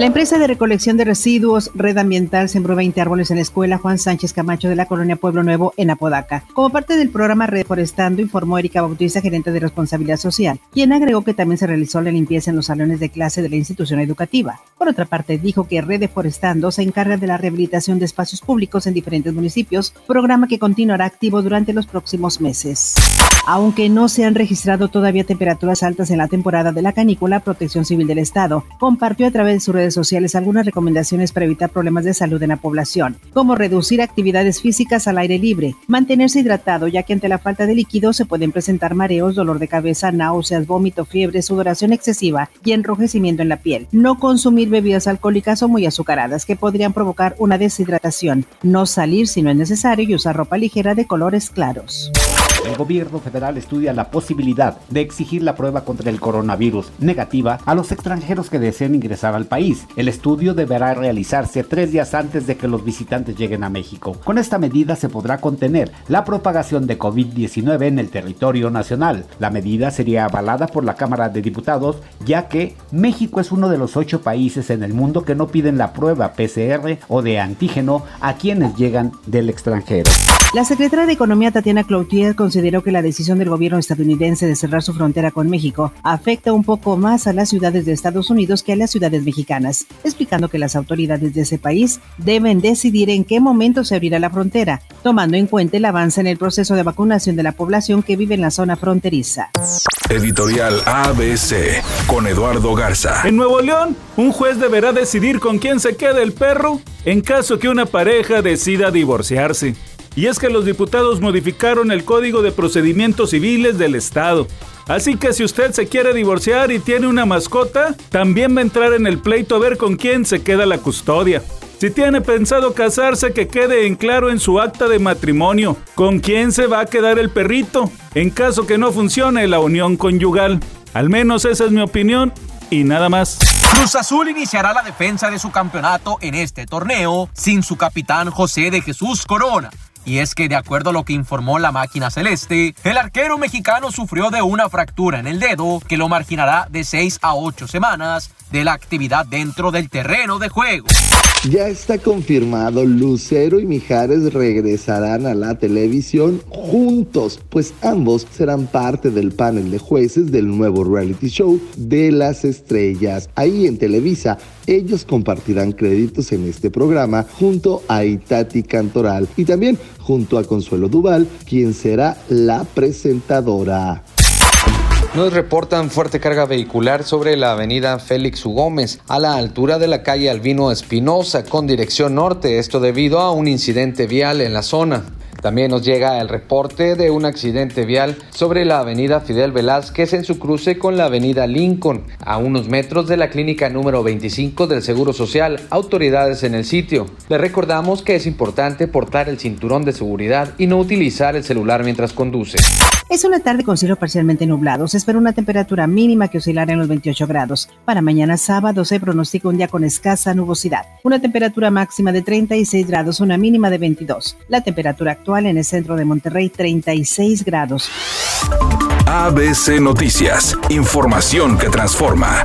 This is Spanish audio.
La empresa de recolección de residuos Red Ambiental sembró 20 árboles en la escuela Juan Sánchez Camacho de la colonia Pueblo Nuevo en Apodaca. Como parte del programa Reforestando, informó Erika Bautista, gerente de responsabilidad social, quien agregó que también se realizó la limpieza en los salones de clase de la institución educativa. Por otra parte, dijo que Reforestando se encarga de la rehabilitación de espacios públicos en diferentes municipios, programa que continuará activo durante los próximos meses. Aunque no se han registrado todavía temperaturas altas en la temporada de la canícula, Protección Civil del Estado compartió a través de sus redes sociales algunas recomendaciones para evitar problemas de salud en la población, como reducir actividades físicas al aire libre, mantenerse hidratado, ya que ante la falta de líquido se pueden presentar mareos, dolor de cabeza, náuseas, vómito, fiebre, sudoración excesiva y enrojecimiento en la piel. No consumir bebidas alcohólicas o muy azucaradas que podrían provocar una deshidratación. No salir si no es necesario y usar ropa ligera de colores claros. El gobierno federal estudia la posibilidad de exigir la prueba contra el coronavirus negativa a los extranjeros que deseen ingresar al país. El estudio deberá realizarse tres días antes de que los visitantes lleguen a México. Con esta medida se podrá contener la propagación de COVID-19 en el territorio nacional. La medida sería avalada por la Cámara de Diputados, ya que México es uno de los ocho países en el mundo que no piden la prueba PCR o de antígeno a quienes llegan del extranjero. La secretaria de Economía Tatiana Cloutier consideró que la decisión del gobierno estadounidense de cerrar su frontera con México afecta un poco más a las ciudades de Estados Unidos que a las ciudades mexicanas, explicando que las autoridades de ese país deben decidir en qué momento se abrirá la frontera, tomando en cuenta el avance en el proceso de vacunación de la población que vive en la zona fronteriza. Editorial ABC con Eduardo Garza. En Nuevo León, un juez deberá decidir con quién se queda el perro en caso que una pareja decida divorciarse. Y es que los diputados modificaron el Código de Procedimientos Civiles del Estado. Así que si usted se quiere divorciar y tiene una mascota, también va a entrar en el pleito a ver con quién se queda la custodia. Si tiene pensado casarse, que quede en claro en su acta de matrimonio con quién se va a quedar el perrito, en caso que no funcione la unión conyugal. Al menos esa es mi opinión y nada más. Cruz Azul iniciará la defensa de su campeonato en este torneo sin su capitán José de Jesús Corona. Y es que de acuerdo a lo que informó la máquina celeste, el arquero mexicano sufrió de una fractura en el dedo que lo marginará de 6 a 8 semanas de la actividad dentro del terreno de juego. Ya está confirmado, Lucero y Mijares regresarán a la televisión juntos, pues ambos serán parte del panel de jueces del nuevo reality show de las estrellas. Ahí en Televisa, ellos compartirán créditos en este programa junto a Itati Cantoral y también junto a Consuelo Duval, quien será la presentadora. Nos reportan fuerte carga vehicular sobre la avenida Félix U. Gómez, a la altura de la calle Albino Espinosa, con dirección norte, esto debido a un incidente vial en la zona. También nos llega el reporte de un accidente vial sobre la avenida Fidel Velázquez en su cruce con la avenida Lincoln, a unos metros de la clínica número 25 del Seguro Social, autoridades en el sitio. Le recordamos que es importante portar el cinturón de seguridad y no utilizar el celular mientras conduce. Es una tarde con cielo parcialmente nublado. Se espera una temperatura mínima que oscilará en los 28 grados. Para mañana sábado se pronostica un día con escasa nubosidad. Una temperatura máxima de 36 grados, una mínima de 22. La temperatura en el centro de Monterrey 36 grados. ABC Noticias. Información que transforma.